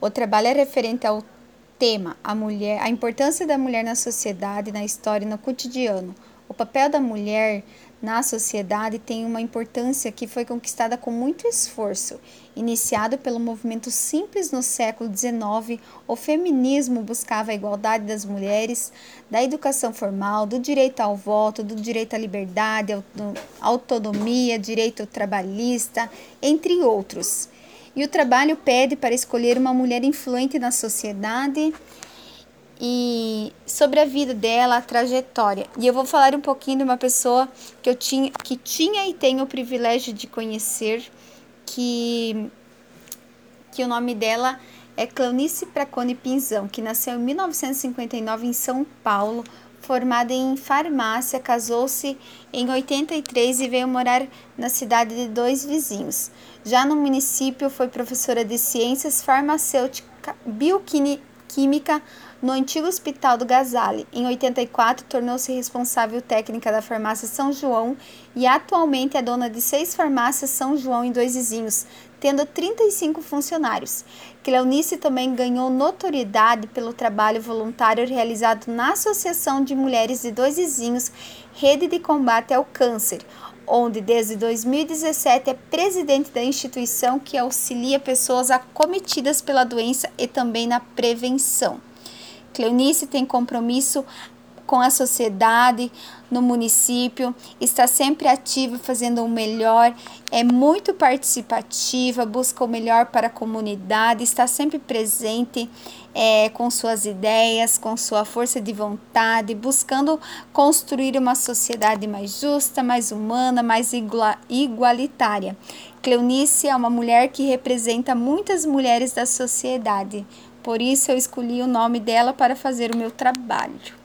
O trabalho é referente ao tema a mulher, a importância da mulher na sociedade, na história e no cotidiano. O papel da mulher na sociedade tem uma importância que foi conquistada com muito esforço. Iniciado pelo movimento simples no século XIX, o feminismo buscava a igualdade das mulheres, da educação formal, do direito ao voto, do direito à liberdade, autonomia, direito trabalhista, entre outros. E o trabalho pede para escolher uma mulher influente na sociedade e sobre a vida dela, a trajetória. E eu vou falar um pouquinho de uma pessoa que eu tinha, que tinha e tenho o privilégio de conhecer, que, que o nome dela é Cleonice Pracone Pinzão, que nasceu em 1959 em São Paulo, formada em farmácia, casou-se em 83 e veio morar na cidade de dois vizinhos. Já no município foi professora de ciências farmacêutica, bioquímica, no antigo Hospital do Gasale. Em 84, tornou-se responsável técnica da farmácia São João e atualmente é dona de seis farmácias São João em dois vizinhos, tendo 35 funcionários. Cleonice também ganhou notoriedade pelo trabalho voluntário realizado na Associação de Mulheres de Dois Vizinhos, Rede de Combate ao Câncer, onde desde 2017 é presidente da instituição que auxilia pessoas acometidas pela doença e também na prevenção. Cleonice tem compromisso com a sociedade, no município, está sempre ativa, fazendo o melhor, é muito participativa, busca o melhor para a comunidade, está sempre presente é, com suas ideias, com sua força de vontade, buscando construir uma sociedade mais justa, mais humana, mais igualitária. Cleonice é uma mulher que representa muitas mulheres da sociedade. Por isso eu escolhi o nome dela para fazer o meu trabalho.